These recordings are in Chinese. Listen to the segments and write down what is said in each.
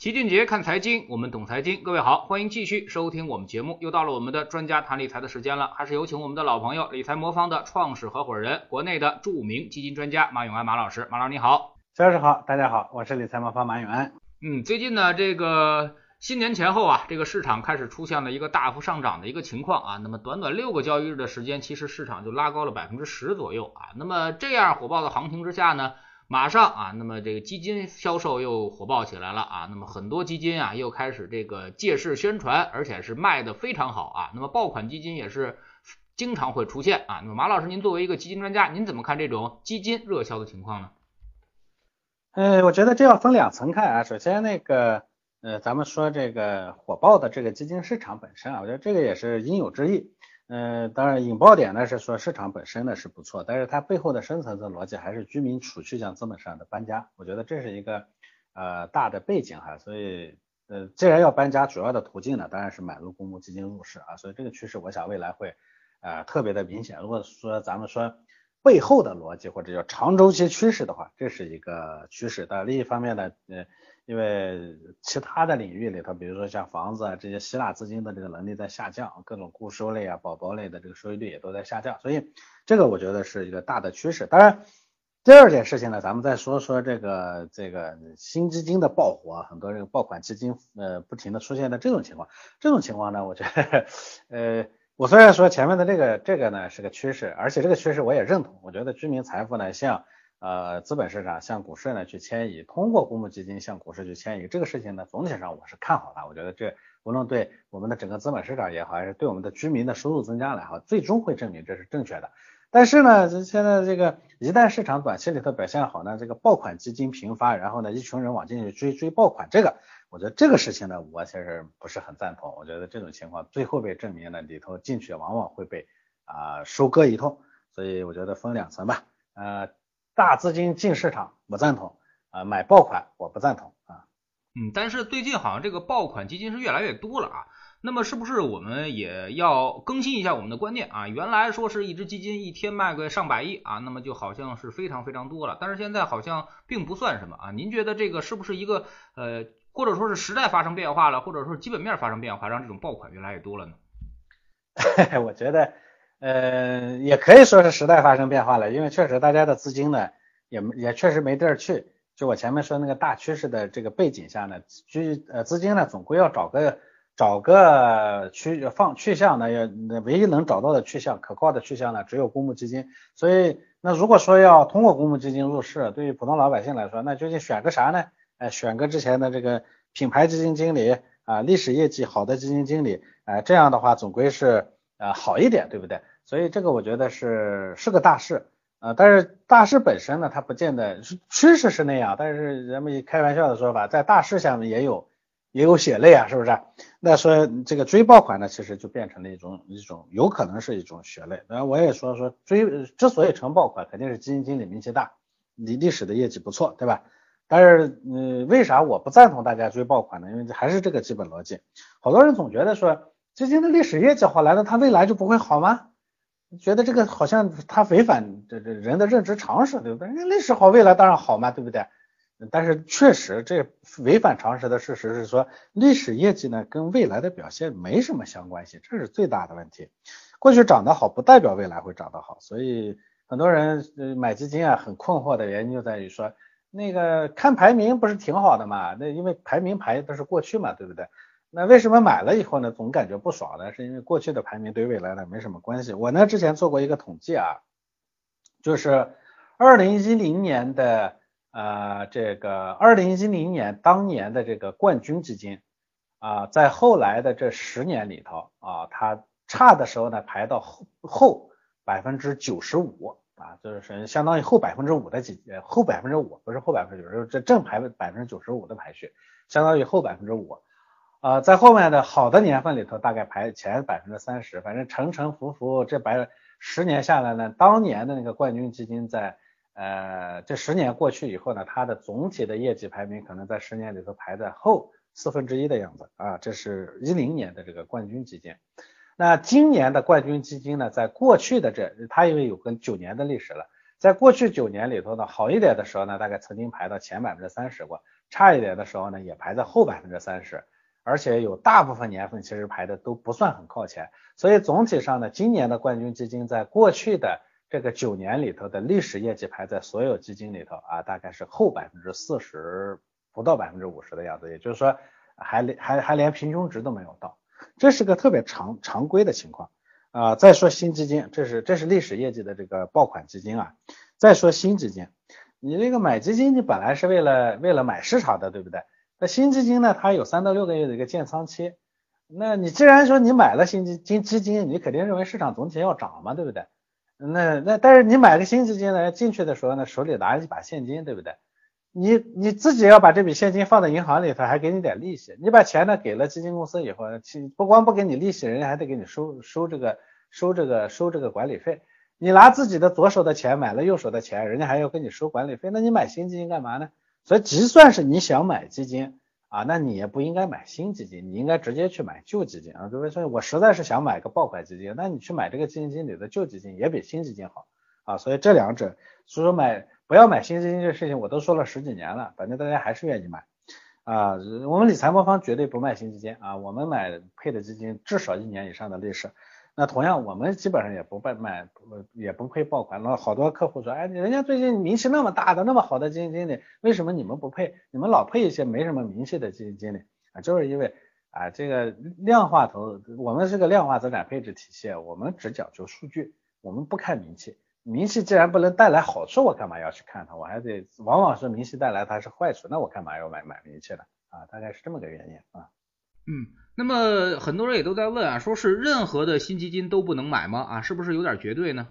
齐俊杰看财经，我们懂财经。各位好，欢迎继续收听我们节目。又到了我们的专家谈理财的时间了，还是有请我们的老朋友理财魔方的创始合伙人，国内的著名基金专家马永安马老师。马老师你好，肖老师好，大家好，我是理财魔方马永安。嗯，最近呢，这个新年前后啊，这个市场开始出现了一个大幅上涨的一个情况啊。那么短短六个交易日的时间，其实市场就拉高了百分之十左右啊。那么这样火爆的行情之下呢？马上啊，那么这个基金销售又火爆起来了啊，那么很多基金啊又开始这个借势宣传，而且是卖的非常好啊。那么爆款基金也是经常会出现啊。那么马老师，您作为一个基金专家，您怎么看这种基金热销的情况呢？呃，我觉得这要分两层看啊。首先那个呃，咱们说这个火爆的这个基金市场本身啊，我觉得这个也是应有之义。嗯，当然引爆点呢是说市场本身呢是不错，但是它背后的深层次逻辑还是居民储蓄向资本市场的搬家，我觉得这是一个呃大的背景哈，所以呃既然要搬家，主要的途径呢当然是买入公募基金入市啊，所以这个趋势我想未来会呃特别的明显。如果说咱们说背后的逻辑或者叫长周期趋势的话，这是一个趋势。但另一方面呢，呃。因为其他的领域里头，比如说像房子啊这些吸纳资金的这个能力在下降，各种固收类啊、保包类的这个收益率也都在下降，所以这个我觉得是一个大的趋势。当然，第二件事情呢，咱们再说说这个这个新基金的爆火，很多这个爆款基金呃不停的出现的这种情况，这种情况呢，我觉得呃我虽然说前面的这个这个呢是个趋势，而且这个趋势我也认同，我觉得居民财富呢像。呃，资本市场向股市呢去迁移，通过公募基金向股市去迁移，这个事情呢，总体上我是看好的。我觉得这无论对我们的整个资本市场也好，还是对我们的居民的收入增加来好，最终会证明这是正确的。但是呢，现在这个一旦市场短期里头表现好呢，这个爆款基金频发，然后呢，一群人往进去追追爆款，这个我觉得这个事情呢，我其实不是很赞同。我觉得这种情况最后被证明了，里头进去往往会被啊收割一通。所以我觉得分两层吧，呃。大资金进市场我赞同啊，买爆款我不赞同啊。嗯，但是最近好像这个爆款基金是越来越多了啊。那么是不是我们也要更新一下我们的观念啊？原来说是一只基金一天卖个上百亿啊，那么就好像是非常非常多了。但是现在好像并不算什么啊。您觉得这个是不是一个呃，或者说是时代发生变化了，或者说基本面发生变化，让这种爆款越来越多了呢？我觉得。呃，也可以说是时代发生变化了，因为确实大家的资金呢，也也确实没地儿去。就我前面说那个大趋势的这个背景下呢，居呃资金呢总归要找个找个去放去向呢，要唯一能找到的去向可靠的去向呢，只有公募基金。所以那如果说要通过公募基金入市，对于普通老百姓来说，那究竟选个啥呢？哎，选个之前的这个品牌基金经理啊，历史业绩好的基金经理，哎，这样的话总归是呃好一点，对不对？所以这个我觉得是是个大事啊，但是大势本身呢，它不见得是趋势是那样，但是人们开玩笑的说法，在大势下面也有也有血泪啊，是不是？那说这个追爆款呢，其实就变成了一种一种有可能是一种血泪。然后我也说说追之所以成爆款，肯定是基金经理名气大，历历史的业绩不错，对吧？但是嗯，为啥我不赞同大家追爆款呢？因为这还是这个基本逻辑，好多人总觉得说基金的历史业绩好，难道它未来就不会好吗？觉得这个好像它违反这这人的认知常识，对不对？人历史好，未来当然好嘛，对不对？但是确实，这违反常识的事实是说，历史业绩呢跟未来的表现没什么相关性，这是最大的问题。过去涨得好，不代表未来会涨得好。所以很多人买基金啊，很困惑的原因就在于说，那个看排名不是挺好的嘛？那因为排名排的是过去嘛，对不对？那为什么买了以后呢，总感觉不爽呢？是因为过去的排名对未来呢没什么关系。我呢之前做过一个统计啊，就是二零一零年的呃这个二零一零年当年的这个冠军基金啊，在后来的这十年里头啊，它差的时候呢排到后后百分之九十五啊，就是相当于后百分之五的几后百分之五，不是后百分之九十，这正排百分之九十五的排序，相当于后百分之五。啊，在后面的好的年份里头，大概排前百分之三十，反正沉沉浮浮这百十年下来呢，当年的那个冠军基金在呃这十年过去以后呢，它的总体的业绩排名可能在十年里头排在后四分之一的样子啊，这是一零年的这个冠军基金。那今年的冠军基金呢，在过去的这它因为有个九年的历史了，在过去九年里头呢，好一点的时候呢，大概曾经排到前百分之三十过。差一点的时候呢，也排在后百分之三十，而且有大部分年份其实排的都不算很靠前。所以总体上呢，今年的冠军基金在过去的这个九年里头的历史业绩排在所有基金里头啊，大概是后百分之四十不到百分之五十的样子，也就是说还连还还连平均值都没有到，这是个特别常常规的情况啊。再说新基金，这是这是历史业绩的这个爆款基金啊。再说新基金，你这个买基金，你本来是为了为了买市场的，对不对？那新基金呢，它有三到六个月的一个建仓期。那你既然说你买了新基金基金，你肯定认为市场总体要涨嘛，对不对？那那但是你买个新基金呢，进去的时候呢，手里拿着一把现金，对不对？你你自己要把这笔现金放在银行里头，还给你点利息。你把钱呢给了基金公司以后，其不光不给你利息，人家还得给你收收这个收这个收这个管理费。你拿自己的左手的钱买了右手的钱，人家还要跟你收管理费，那你买新基金干嘛呢？所以，就算是你想买基金啊，那你也不应该买新基金，你应该直接去买旧基金啊。各位说，我实在是想买个爆款基金，那你去买这个基金经理的旧基金也比新基金好啊。所以这两者，所以说买不要买新基金这事情，我都说了十几年了，反正大家还是愿意买啊。我们理财魔方绝对不卖新基金啊，我们买配的基金至少一年以上的历史。那同样，我们基本上也不卖卖，也不配爆款。那好多客户说，哎，人家最近名气那么大的，那么好的基金经理，为什么你们不配？你们老配一些没什么名气的基金经理啊？就是因为啊，这个量化投资，我们是个量化资产配置体系，我们只讲究数据，我们不看名气。名气既然不能带来好处，我干嘛要去看它？我还得，往往是名气带来它是坏处，那我干嘛要买买名气呢？啊，大概是这么个原因啊。嗯。那么很多人也都在问啊，说是任何的新基金都不能买吗？啊，是不是有点绝对呢？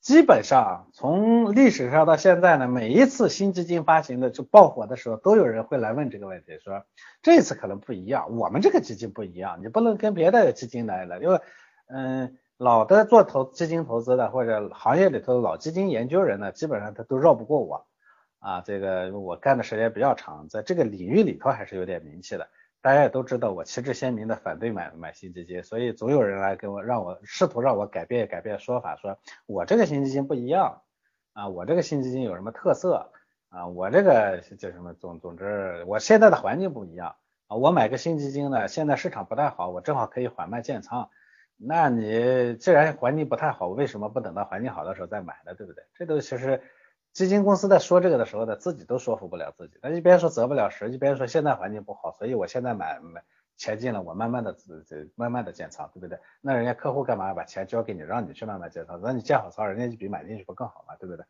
基本上从历史上到现在呢，每一次新基金发行的就爆火的时候，都有人会来问这个问题，说这次可能不一样，我们这个基金不一样，你不能跟别的基金来了，因为嗯，老的做投基金投资的或者行业里头的老基金研究人呢，基本上他都绕不过我啊，这个我干的时间比较长，在这个领域里头还是有点名气的。大家也都知道，我旗帜鲜明的反对买买新基金，所以总有人来跟我让我试图让我改变改变说法，说我这个新基金不一样啊，我这个新基金有什么特色啊，我这个叫什么总总之我现在的环境不一样啊，我买个新基金呢，现在市场不太好，我正好可以缓慢建仓。那你既然环境不太好，为什么不等到环境好的时候再买呢？对不对？这都其实。基金公司在说这个的时候呢，自己都说服不了自己。他一边说择不了时，一边说现在环境不好，所以我现在买买钱进了，我慢慢的这这慢慢的建仓，对不对？那人家客户干嘛要把钱交给你，让你去慢慢建仓？那你建好仓，人家就比买进去不更好吗？对不对？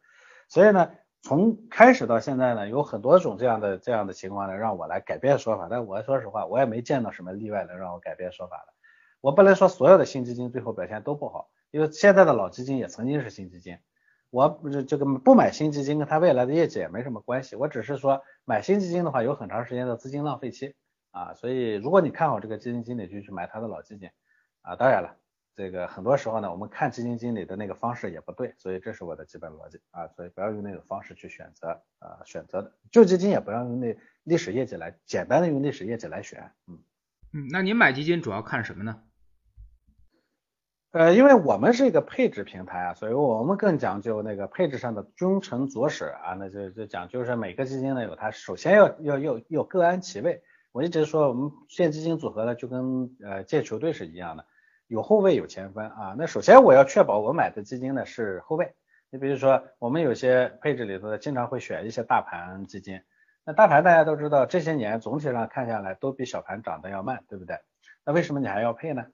所以呢，从开始到现在呢，有很多种这样的这样的情况呢，让我来改变说法。但我说实话，我也没见到什么例外能让我改变说法的。我不能说所有的新基金最后表现都不好，因为现在的老基金也曾经是新基金。我不是这个不买新基金跟它未来的业绩也没什么关系，我只是说买新基金的话有很长时间的资金浪费期啊，所以如果你看好这个基金经理就去买他的老基金啊，当然了，这个很多时候呢我们看基金经理的那个方式也不对，所以这是我的基本逻辑啊，所以不要用那种方式去选择啊选择的旧基金也不要用那历史业绩来简单的用历史业绩来选，嗯嗯，那您买基金主要看什么呢？呃，因为我们是一个配置平台啊，所以我们更讲究那个配置上的君臣佐使啊，那就就讲究是每个基金呢有它首先要要要要各安其位。我一直说我们建基金组合呢就跟呃建球队是一样的，有后卫有前锋啊。那首先我要确保我买的基金呢是后卫。你比如说我们有些配置里头经常会选一些大盘基金，那大盘大家都知道这些年总体上看下来都比小盘涨得要慢，对不对？那为什么你还要配呢？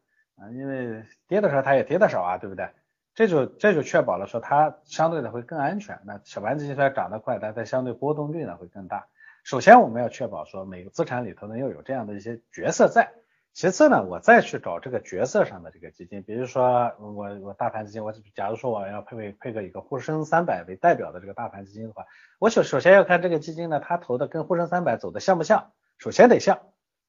啊，因为跌的时候它也跌的少啊，对不对？这就这就确保了说它相对的会更安全。那小盘基金虽然涨得快，但它相对波动率呢会更大。首先我们要确保说每个资产里头呢要有这样的一些角色在。其次呢，我再去找这个角色上的这个基金，比如说我我大盘基金，我假如说我要配配配个一个沪深三百为代表的这个大盘基金的话，我首首先要看这个基金呢，它投的跟沪深三百走的像不像？首先得像。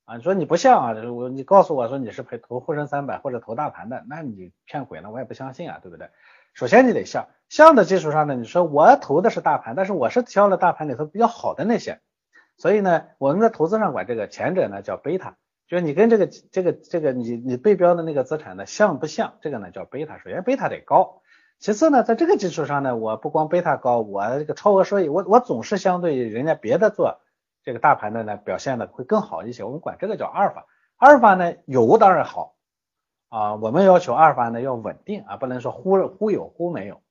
啊，你说你不像啊，我你告诉我说你是陪投沪深三百或者投大盘的，那你骗鬼呢，我也不相信啊，对不对？首先你得像，像的基础上呢，你说我投的是大盘，但是我是挑了大盘里头比较好的那些，所以呢，我们在投资上管这个前者呢叫贝塔，就是你跟这个这个这个你你对标的那个资产呢像不像？这个呢叫贝塔，首先贝塔得高，其次呢，在这个基础上呢，我不光贝塔高，我这个超额收益，我我总是相对人家别的做这个大盘的呢表现的会更好一些。我们管这个叫阿尔法。阿尔法呢有当然好啊，我们要求阿尔法呢要稳定啊，不能说忽忽有忽没有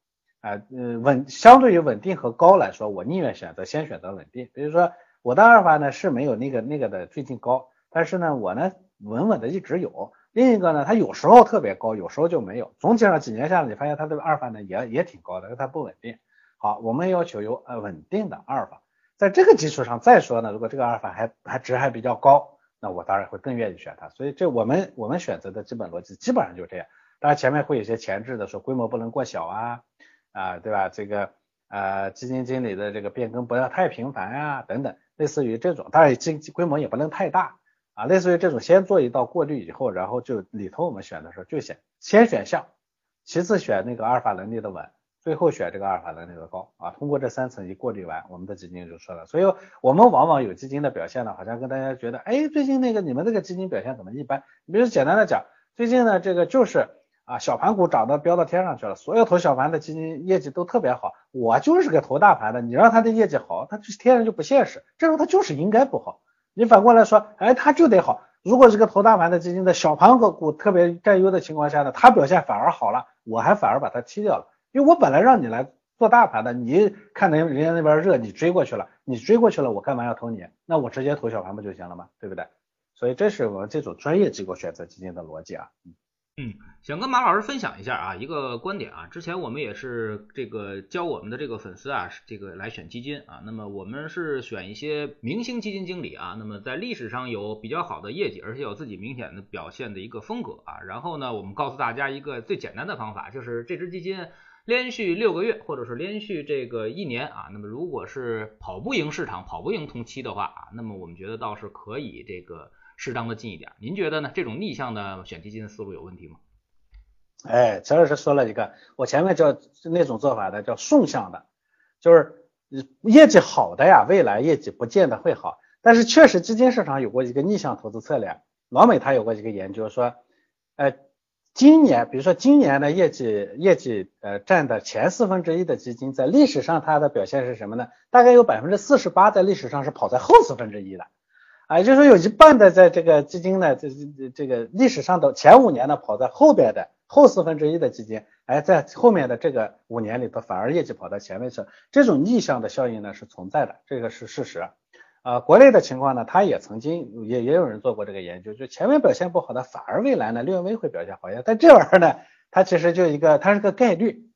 啊。嗯，稳相对于稳定和高来说，我宁愿选择先选择稳定。比如说我的阿尔法呢是没有那个那个的最近高，但是呢我呢稳稳的一直有。另一个呢，它有时候特别高，有时候就没有。总体上几年下来，你发现它的阿尔法呢也也挺高的，因为它不稳定。好，我们要求有呃稳定的阿尔法，在这个基础上再说呢，如果这个阿尔法还还值还比较高，那我当然会更愿意选它。所以这我们我们选择的基本逻辑基本上就这样。当然前面会有些前置的，说规模不能过小啊啊，对吧？这个呃基金经理的这个变更不要太频繁啊等等，类似于这种，当然经规模也不能太大。啊，类似于这种先做一道过滤以后，然后就里头我们选的时候就选先选项，其次选那个阿尔法能力的稳，最后选这个阿尔法能力的高啊。通过这三层一过滤完，我们的基金就出来了。所以我们往往有基金的表现呢，好像跟大家觉得，哎，最近那个你们那个基金表现怎么一般？你比如简单的讲，最近呢这个就是啊小盘股涨得飙到天上去了，所有投小盘的基金业绩都特别好，我就是个投大盘的，你让他的业绩好，他天然就不现实，这时候他就是应该不好。你反过来说，哎，他就得好。如果这个投大盘的基金的小盘个股特别占优的情况下呢，他表现反而好了，我还反而把它踢掉了。因为我本来让你来做大盘的，你看人人家那边热，你追过去了，你追过去了，我干嘛要投你？那我直接投小盘不就行了吗？对不对？所以这是我这种专业机构选择基金的逻辑啊。嗯，想跟马老师分享一下啊，一个观点啊。之前我们也是这个教我们的这个粉丝啊，这个来选基金啊。那么我们是选一些明星基金经理啊，那么在历史上有比较好的业绩，而且有自己明显的表现的一个风格啊。然后呢，我们告诉大家一个最简单的方法，就是这支基金连续六个月，或者是连续这个一年啊，那么如果是跑不赢市场、跑不赢同期的话啊，那么我们觉得倒是可以这个。适当的进一点，您觉得呢？这种逆向的选基金的思路有问题吗？哎，陈老师说了一个，我前面叫那种做法的叫顺向的，就是业绩好的呀，未来业绩不见得会好。但是确实基金市场有过一个逆向投资策略，老美他有过一个研究说，呃，今年比如说今年的业绩业绩呃占的前四分之一的基金，在历史上它的表现是什么呢？大概有百分之四十八在历史上是跑在后四分之一的。啊，就是说有一半的在这个基金呢，这这这个历史上的前五年呢跑在后边的后四分之一的基金，哎，在后面的这个五年里头反而业绩跑到前面去了，这种逆向的效应呢是存在的，这个是事实。啊，国内的情况呢，他也曾经也也有人做过这个研究，就前面表现不好的反而未来呢略微会表现好一些，但这玩意儿呢，它其实就一个它是个概率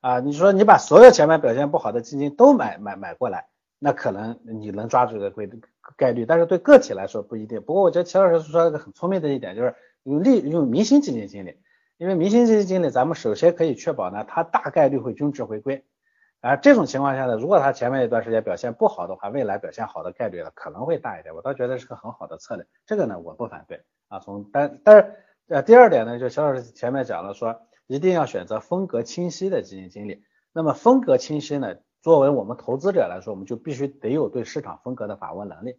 啊，你说你把所有前面表现不好的基金都买买买过来。那可能你能抓住这个规概率，但是对个体来说不一定。不过我觉得齐老师说了个很聪明的一点，就是用利用明星基金经理，因为明星基金经理咱们首先可以确保呢，它大概率会均值回归。啊，这种情况下呢，如果他前面一段时间表现不好的话，未来表现好的概率呢可能会大一点。我倒觉得是个很好的策略，这个呢我不反对啊。从但但是呃第二点呢，就肖老师前面讲了说，一定要选择风格清晰的基金经理。那么风格清晰呢？作为我们投资者来说，我们就必须得有对市场风格的把握能力。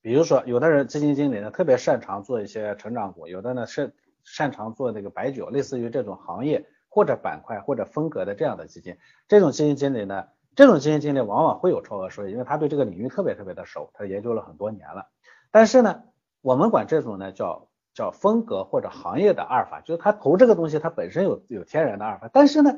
比如说，有的人基金经理呢特别擅长做一些成长股，有的呢是擅长做那个白酒，类似于这种行业或者板块或者风格的这样的基金。这种基金经理呢，这种基金经理往往会有超额收益，因为他对这个领域特别特别的熟，他研究了很多年了。但是呢，我们管这种呢叫叫风格或者行业的阿尔法，就是他投这个东西，它本身有有天然的阿尔法，但是呢。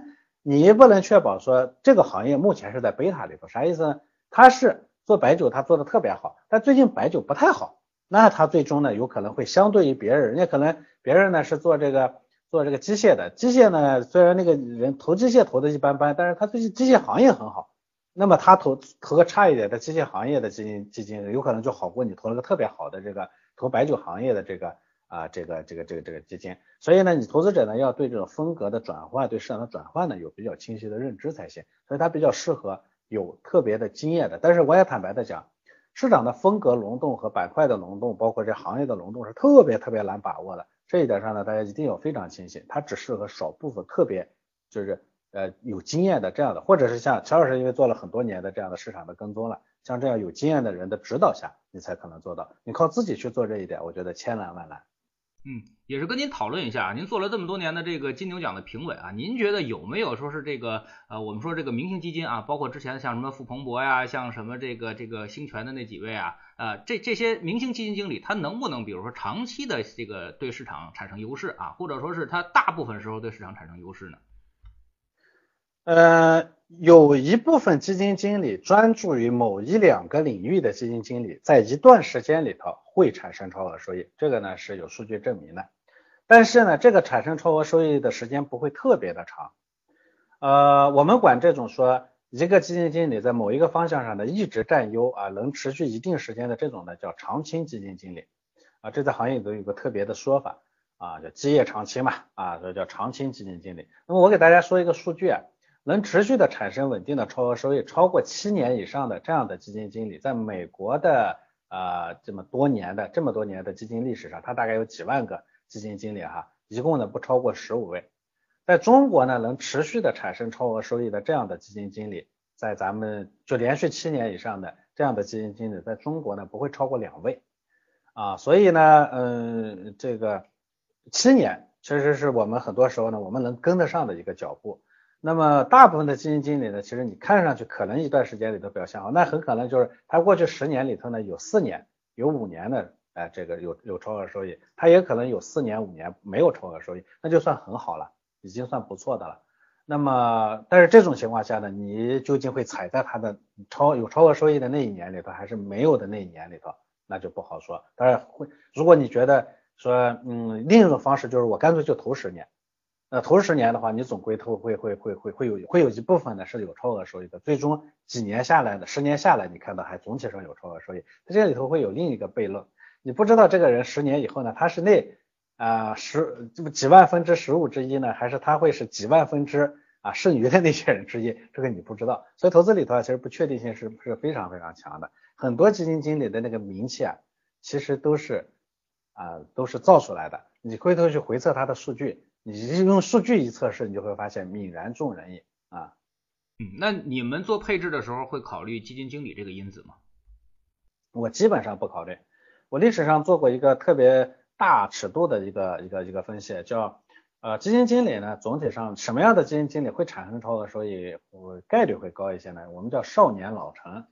你不能确保说这个行业目前是在贝塔里头，啥意思呢？他是做白酒，他做的特别好，但最近白酒不太好，那他最终呢有可能会相对于别人，人家可能别人呢是做这个做这个机械的，机械呢虽然那个人投机械投的一般般，但是他最近机械行业很好，那么他投投个差一点的机械行业的基金基金，有可能就好过你投了个特别好的这个投白酒行业的这个。啊，这个这个这个这个基金，所以呢，你投资者呢要对这种风格的转换，对市场的转换呢有比较清晰的认知才行。所以它比较适合有特别的经验的。但是我也坦白的讲，市场的风格轮动和板块的轮动，包括这行业的轮动是特别特别难把握的。这一点上呢，大家一定要非常清醒，它只适合少部分特别就是呃有经验的这样的，或者是像乔老师因为做了很多年的这样的市场的跟踪了，像这样有经验的人的指导下，你才可能做到。你靠自己去做这一点，我觉得千难万难。嗯，也是跟您讨论一下啊，您做了这么多年的这个金牛奖的评委啊，您觉得有没有说是这个呃，我们说这个明星基金啊，包括之前像什么傅鹏博呀，像什么这个这个兴全的那几位啊，呃，这这些明星基金经理，他能不能比如说长期的这个对市场产生优势啊，或者说是他大部分时候对市场产生优势呢？呃，有一部分基金经理专注于某一两个领域的基金经理，在一段时间里头会产生超额收益，这个呢是有数据证明的。但是呢，这个产生超额收益的时间不会特别的长。呃，我们管这种说一个基金经理在某一个方向上的一直占优啊，能持续一定时间的这种呢叫长青基金经理啊，这在行业里头有个特别的说法啊，叫基业长青嘛啊，所以叫长青基金经理。那么我给大家说一个数据啊。能持续的产生稳定的超额收益超过七年以上的这样的基金经理，在美国的呃这么多年的这么多年的基金历史上，他大概有几万个基金经理哈，一共呢不超过十五位。在中国呢，能持续的产生超额收益的这样的基金经理，在咱们就连续七年以上的这样的基金经理，在中国呢不会超过两位啊，所以呢，嗯，这个七年确实是我们很多时候呢我们能跟得上的一个脚步。那么大部分的基金经理呢，其实你看上去可能一段时间里头表现好，那很可能就是他过去十年里头呢有四年有五年的哎这个有有超额收益，他也可能有四年五年没有超额收益，那就算很好了，已经算不错的了。那么但是这种情况下呢，你究竟会踩在他的超有超额收益的那一年里头，还是没有的那一年里头，那就不好说。当然会，如果你觉得说嗯另一种方式就是我干脆就投十年。那头十年的话，你总归投会会会会会有会有一部分呢是有超额收益的，最终几年下来的十年下来，你看到还总体上有超额收益。在这里头会有另一个悖论，你不知道这个人十年以后呢，他是那啊十这么几万分之十五之一呢，还是他会是几万分之啊剩余的那些人之一，这个你不知道。所以投资里头啊，其实不确定性是是非常非常强的。很多基金经理的那个名气啊，其实都是啊都是造出来的。你回头去回测他的数据。你用数据一测试，你就会发现泯然众人矣啊。嗯，那你们做配置的时候会考虑基金经理这个因子吗？我基本上不考虑。我历史上做过一个特别大尺度的一个一个一个分析，叫呃基金经理呢，总体上什么样的基金经理会产生超额收益，我概率会高一些呢？我们叫少年老成，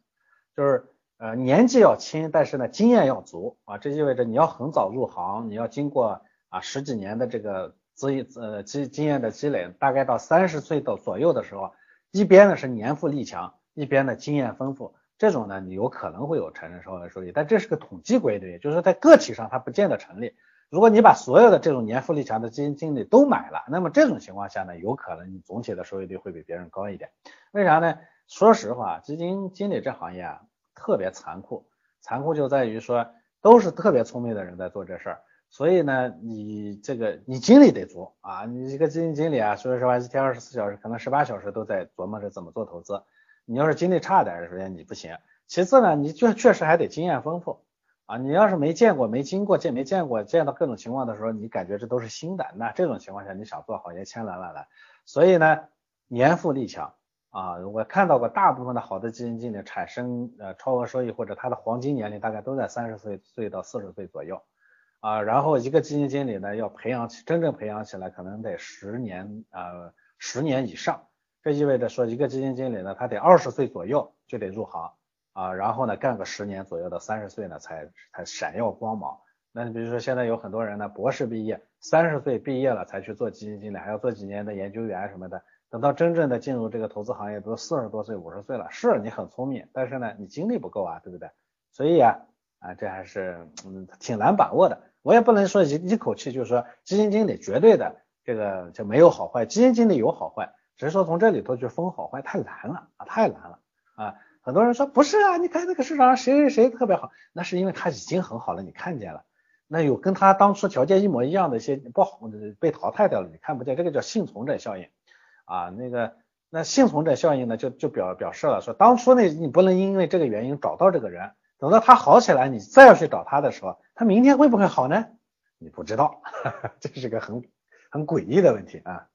就是呃年纪要轻，但是呢经验要足啊。这意味着你要很早入行，你要经过啊十几年的这个。资呃经经验的积累，大概到三十岁到左右的时候，一边呢是年富力强，一边呢经验丰富，这种呢你有可能会有产生超额收益，但这是个统计规律，就是在个体上它不见得成立。如果你把所有的这种年富力强的基金经理都买了，那么这种情况下呢，有可能你总体的收益率会比别人高一点。为啥呢？说实话，基金经理这行业啊特别残酷，残酷就在于说都是特别聪明的人在做这事儿。所以呢，你这个你精力得足啊，你一个基金经理啊，说实话，一天二十四小时，可能十八小时都在琢磨着怎么做投资。你要是精力差点，首先你不行，其次呢，你就确实还得经验丰富啊。你要是没见过、没经过、见没见过、见到各种情况的时候，你感觉这都是新的，那这种情况下你想做好也千难万难。所以呢，年富力强啊，我看到过大部分的好的基金经理产生呃超额收益或者他的黄金年龄大概都在三十岁岁到四十岁左右。啊，然后一个基金经理呢，要培养起真正培养起来，可能得十年啊，十年以上。这意味着说，一个基金经理呢，他得二十岁左右就得入行啊，然后呢，干个十年左右到三十岁呢，才才闪耀光芒。那你比如说现在有很多人呢，博士毕业，三十岁毕业了才去做基金经理，还要做几年的研究员什么的，等到真正的进入这个投资行业，都四十多岁、五十岁了。是你很聪明，但是呢，你精力不够啊，对不对？所以啊，啊，这还是嗯挺难把握的。我也不能说一一口气就是说基金经理绝对的这个就没有好坏，基金经理有好坏，只是说从这里头去分好坏太难了啊，太难了啊！很多人说不是啊，你看那个市场上谁谁谁特别好，那是因为他已经很好了，你看见了。那有跟他当初条件一模一样的一些不好被淘汰掉了，你看不见，这个叫幸存者效应啊。那个那幸存者效应呢，就就表表示了说当初那你不能因为这个原因找到这个人。等到他好起来，你再要去找他的时候，他明天会不会好呢？你不知道，这是个很很诡异的问题啊。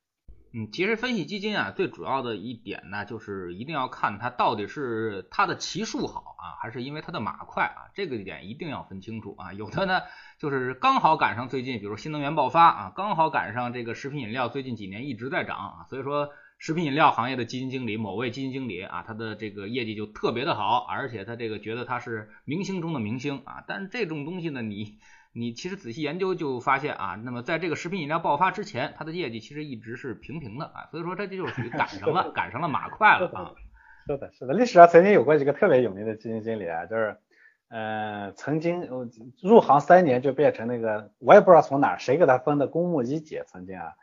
嗯，其实分析基金啊，最主要的一点呢，就是一定要看它到底是它的骑术好啊，还是因为它的马快啊，这个点一定要分清楚啊。有的呢，就是刚好赶上最近，比如新能源爆发啊，刚好赶上这个食品饮料最近几年一直在涨啊，所以说食品饮料行业的基金经理，某位基金经理啊，他的这个业绩就特别的好，而且他这个觉得他是明星中的明星啊。但是这种东西呢，你。你其实仔细研究就发现啊，那么在这个食品饮料爆发之前，他的业绩其实一直是平平的啊，所以说这就是属于赶上了，赶上了马快了啊。是的，是的，历史上曾经有过一个特别有名的基金经理啊，就是，呃，曾经入行三年就变成那个，我也不知道从哪谁给他分的公募一姐，曾经啊，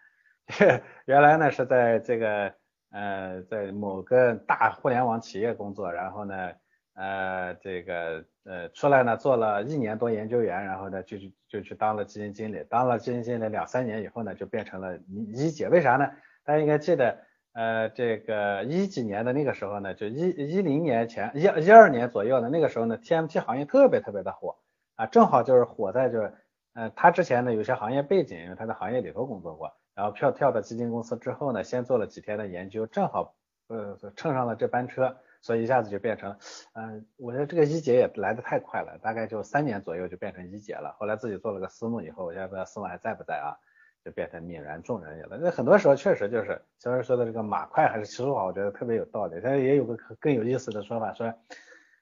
原来呢是在这个呃在某个大互联网企业工作，然后呢。呃，这个呃出来呢，做了一年多研究员，然后呢就去就去当了基金经理，当了基金经理两三年以后呢，就变成了一一姐。为啥呢？大家应该记得，呃，这个一几年的那个时候呢，就一一零年前一一二年左右的那个时候呢，TMT 行业特别特别的火啊，正好就是火在就是，呃，他之前呢有些行业背景，因为他在行业里头工作过，然后票跳到基金公司之后呢，先做了几天的研究，正好呃蹭上了这班车。所以一下子就变成，嗯，我觉得这个一姐也来的太快了，大概就三年左右就变成一姐了。后来自己做了个私募以后，我现在不知道私募还在不在啊，就变成泯然众人也了。那很多时候确实就是小人说的这个马快还是骑术好，我觉得特别有道理。但也有个更有意思的说法，说，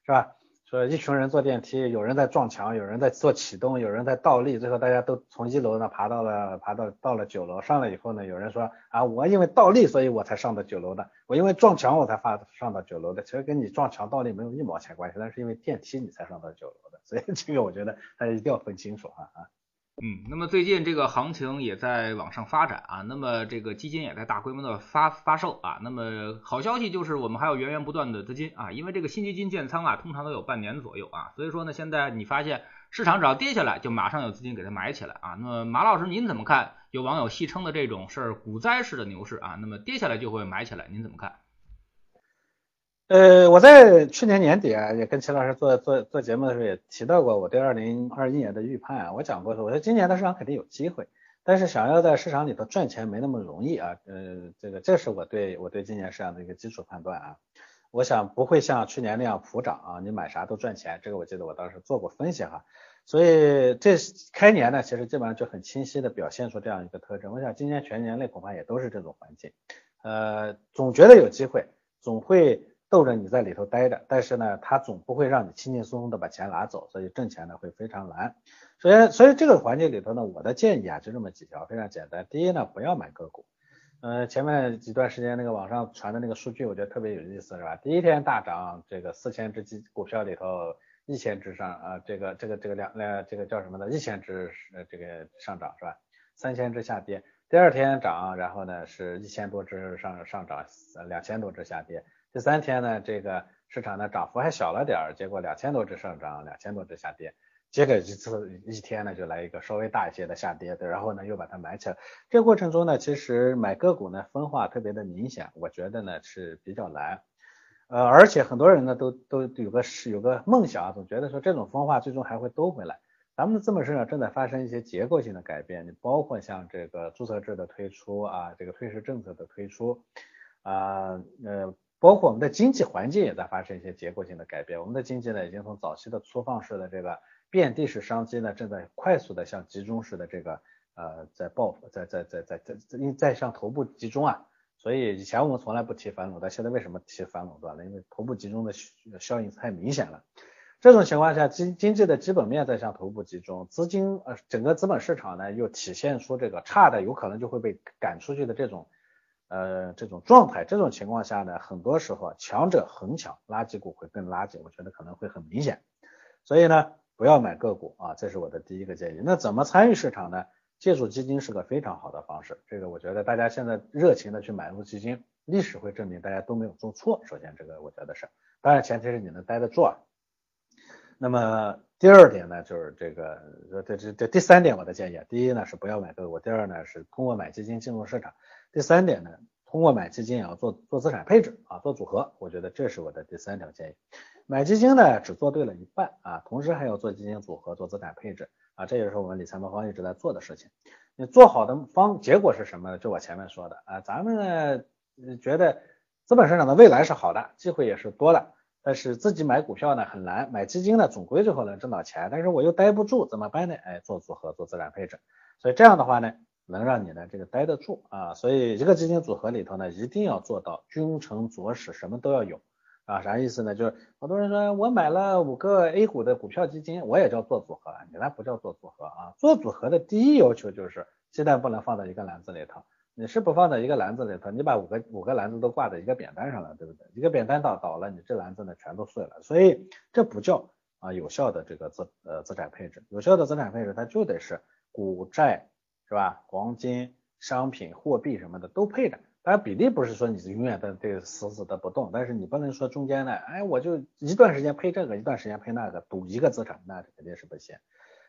是吧？说一群人坐电梯，有人在撞墙，有人在做启动，有人在倒立，最后大家都从一楼呢爬到了爬到到了九楼。上来以后呢，有人说啊，我因为倒立，所以我才上到九楼的；我因为撞墙，我才发上到九楼的。其实跟你撞墙倒立没有一毛钱关系，但是因为电梯你才上到九楼的。所以这个我觉得大家一定要分清楚啊啊。嗯，那么最近这个行情也在往上发展啊，那么这个基金也在大规模的发发售啊，那么好消息就是我们还有源源不断的资金啊，因为这个新基金建仓啊，通常都有半年左右啊，所以说呢，现在你发现市场只要跌下来，就马上有资金给它买起来啊。那么马老师您怎么看？有网友戏称的这种是股灾式的牛市啊，那么跌下来就会买起来，您怎么看？呃，我在去年年底啊，也跟齐老师做做做节目的时候也提到过我对二零二一年的预判啊。我讲过说，我说今年的市场肯定有机会，但是想要在市场里头赚钱没那么容易啊。呃，这个这是我对我对今年市场的一个基础判断啊。我想不会像去年那样普涨啊，你买啥都赚钱。这个我记得我当时做过分析哈。所以这开年呢，其实基本上就很清晰的表现出这样一个特征。我想今年全年内恐怕也都是这种环境。呃，总觉得有机会，总会。逗着你在里头待着，但是呢，他总不会让你轻轻松松的把钱拿走，所以挣钱呢会非常难。所以，所以这个环境里头呢，我的建议啊就这么几条，非常简单。第一呢，不要买个股。呃，前面几段时间那个网上传的那个数据，我觉得特别有意思，是吧？第一天大涨，这个四千只基股票里头一千只上啊，这个这个这个两两这个叫什么呢？一千只呃这个上涨是吧？三千只下跌。第二天涨，然后呢是一千多只上上涨，两千多只下跌。第三天呢，这个市场呢涨幅还小了点儿，结果两千多只上涨，两千多只下跌，接着一次一天呢就来一个稍微大一些的下跌，然后呢又把它买起来。这过程中呢，其实买个股呢分化特别的明显，我觉得呢是比较难。呃，而且很多人呢都都有个是有个梦想啊，总觉得说这种分化最终还会兜回来。咱们的资本市场正在发生一些结构性的改变，你包括像这个注册制的推出啊，这个退市政策的推出啊，呃。包括我们的经济环境也在发生一些结构性的改变，我们的经济呢已经从早期的粗放式的这个遍地是商机呢，正在快速的向集中式的这个呃在爆在在在在在在在向头部集中啊，所以以前我们从来不提反垄断，现在为什么提反垄断呢？因为头部集中的效应太明显了。这种情况下，经经济的基本面在向头部集中，资金呃整个资本市场呢又体现出这个差的有可能就会被赶出去的这种。呃，这种状态，这种情况下呢，很多时候强者恒强，垃圾股会更垃圾，我觉得可能会很明显。所以呢，不要买个股啊，这是我的第一个建议。那怎么参与市场呢？借助基金是个非常好的方式。这个我觉得大家现在热情的去买入基金，历史会证明大家都没有做错。首先，这个我觉得是，当然前提是你能待得住。啊。那么第二点呢，就是这个，这这这第三点我的建议，第一呢是不要买个股，第二呢是通过买基金进入市场。第三点呢，通过买基金也要做做资产配置啊，做组合。我觉得这是我的第三条建议。买基金呢，只做对了一半啊，同时还要做基金组合、做资产配置啊，这也是我们理财魔方一直在做的事情。你做好的方结果是什么呢？就我前面说的啊，咱们呢觉得资本市场的未来是好的，机会也是多的，但是自己买股票呢很难，买基金呢总归最后能挣到钱，但是我又待不住，怎么办呢？哎，做组合，做资产配置，所以这样的话呢，能让你呢这个待得住啊，所以一个基金组合里头呢，一定要做到君臣佐使，什么都要有。啊，啥意思呢？就是好多人说我买了五个 A 股的股票基金，我也叫做组合，你那不叫做组合啊。做组合的第一要求就是鸡蛋不能放在一个篮子里头。你是不放在一个篮子里头，你把五个五个篮子都挂在一个扁担上了，对不对？一个扁担倒倒了，你这篮子呢全都碎了。所以这不叫啊有效的这个资呃资产配置。有效的资产配置它就得是股债是吧？黄金、商品、货币什么的都配着。当然比例不是说你永远的这个死死的不动，但是你不能说中间呢，哎，我就一段时间配这个，一段时间配那个，赌一个资产，那肯定是不行。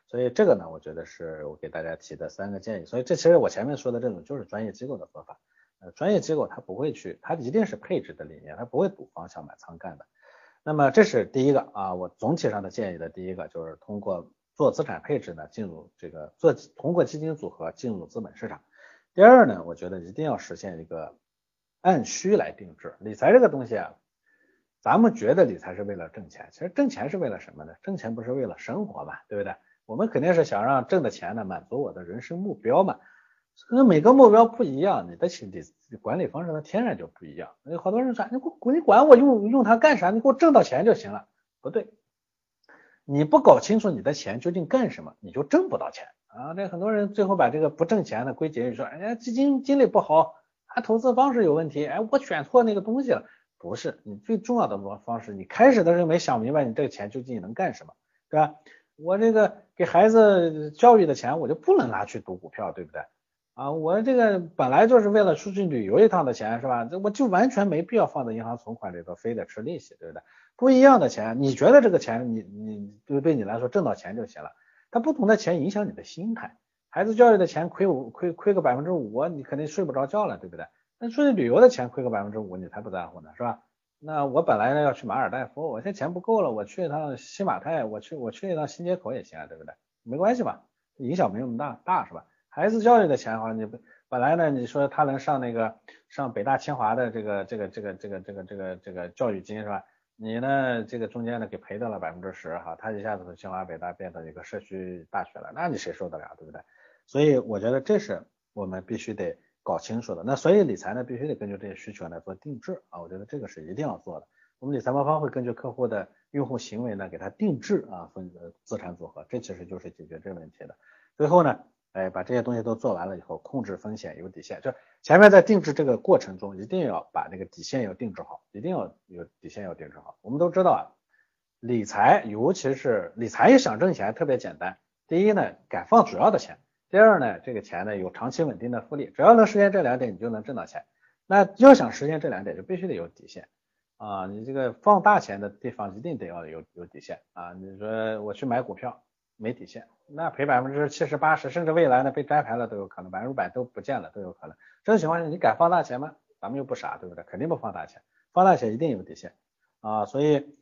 所以这个呢，我觉得是我给大家提的三个建议。所以这其实我前面说的这种就是专业机构的做法，呃，专业机构它不会去，它一定是配置的理念，它不会赌方向买仓干的。那么这是第一个啊，我总体上的建议的第一个就是通过做资产配置呢，进入这个做通过基金组合进入资本市场。第二呢，我觉得一定要实现一个按需来定制理财这个东西啊，咱们觉得理财是为了挣钱，其实挣钱是为了什么呢？挣钱不是为了生活嘛，对不对？我们肯定是想让挣的钱呢满足我的人生目标嘛。那每个目标不一样，你的理管理方式它天然就不一样。有好多人说，你管你管我用用它干啥？你给我挣到钱就行了。不对，你不搞清楚你的钱究竟干什么，你就挣不到钱。啊，这很多人最后把这个不挣钱的归结于说，哎呀，基金经理不好，他投资方式有问题，哎，我选错那个东西了。不是，你最重要的方方式，你开始的时候没想明白你这个钱究竟能干什么，对吧？我这个给孩子教育的钱，我就不能拿去赌股票，对不对？啊，我这个本来就是为了出去旅游一趟的钱，是吧？这我就完全没必要放在银行存款里头，非得吃利息，对不对？不一样的钱，你觉得这个钱你你就对你来说挣到钱就行了。它不同的钱影响你的心态，孩子教育的钱亏五亏亏个百分之五，你肯定睡不着觉了，对不对？那出去旅游的钱亏个百分之五，你才不在乎呢，是吧？那我本来呢要去马尔代夫，我现在钱不够了，我去一趟新马泰，我去我去一趟新街口也行啊，对不对？没关系吧，影响没那么大大是吧？孩子教育的钱的话，你本来呢你说他能上那个上北大清华的这个这个这个这个这个这个这个教育金是吧？你呢？这个中间呢给赔掉了百分之十哈，他一下子从清华北大变成一个社区大学了，那你谁受得了，对不对？所以我觉得这是我们必须得搞清楚的。那所以理财呢，必须得根据这些需求来做定制啊，我觉得这个是一定要做的。我们理财魔方会根据客户的用户行为呢，给他定制啊分资产组合，这其实就是解决这个问题的。最后呢。哎，把这些东西都做完了以后，控制风险有底线，就前面在定制这个过程中，一定要把那个底线要定制好，一定要有底线要定制好。我们都知道啊，理财尤其是理财也想挣钱，特别简单。第一呢，敢放主要的钱；第二呢，这个钱呢有长期稳定的复利。只要能实现这两点，你就能挣到钱。那要想实现这两点，就必须得有底线啊！你这个放大钱的地方一定得要有有底线啊！你说我去买股票。没底线，那赔百分之七十八十，甚至未来呢被摘牌了都有可能，百分之百都不见了都有可能。这种情况下，你敢放大钱吗？咱们又不傻，对不对？肯定不放大钱，放大钱一定有底线啊。所以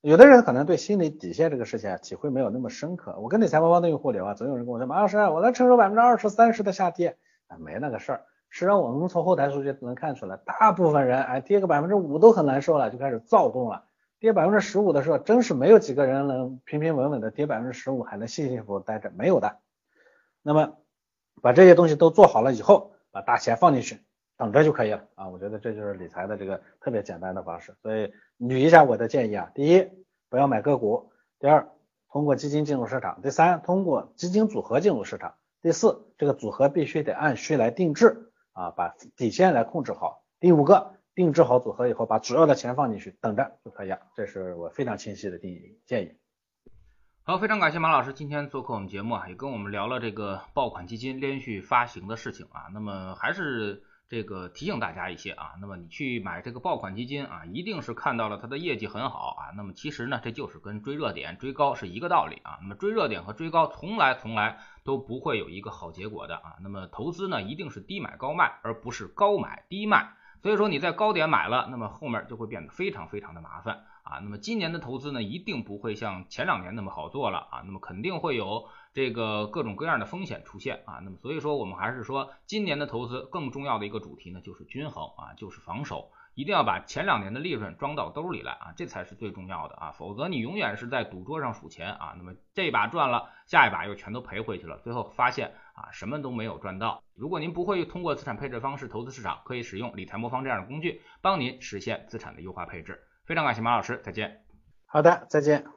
有的人可能对心理底线这个事情啊体会没有那么深刻。我跟理财魔方的用户聊啊，总有人跟我说，马老师，我能承受百分之二十三十的下跌，啊，没那个事儿。实际上我们从后台数据能看出来，大部分人哎跌个百分之五都很难受了，就开始躁动了。跌百分之十五的时候，真是没有几个人能平平稳稳的跌百分之十五，还能幸幸福福待着，没有的。那么把这些东西都做好了以后，把大钱放进去，等着就可以了啊！我觉得这就是理财的这个特别简单的方式。所以捋一下我的建议啊：第一，不要买个股；第二，通过基金进入市场；第三，通过基金组合进入市场；第四，这个组合必须得按需来定制啊，把底线来控制好；第五个。定制好组合以后，把主要的钱放进去，等着就可以了。这是我非常清晰的定义建议。好，非常感谢马老师今天做客我们节目啊，也跟我们聊了这个爆款基金连续发行的事情啊。那么还是这个提醒大家一些啊，那么你去买这个爆款基金啊，一定是看到了它的业绩很好啊。那么其实呢，这就是跟追热点、追高是一个道理啊。那么追热点和追高从来从来都不会有一个好结果的啊。那么投资呢，一定是低买高卖，而不是高买低卖。所以说你在高点买了，那么后面就会变得非常非常的麻烦啊。那么今年的投资呢，一定不会像前两年那么好做了啊。那么肯定会有这个各种各样的风险出现啊。那么所以说我们还是说，今年的投资更重要的一个主题呢，就是均衡啊，就是防守。一定要把前两年的利润装到兜里来啊，这才是最重要的啊，否则你永远是在赌桌上数钱啊，那么这把赚了，下一把又全都赔回去了，最后发现啊什么都没有赚到。如果您不会通过资产配置方式投资市场，可以使用理财魔方这样的工具，帮您实现资产的优化配置。非常感谢马老师，再见。好的，再见。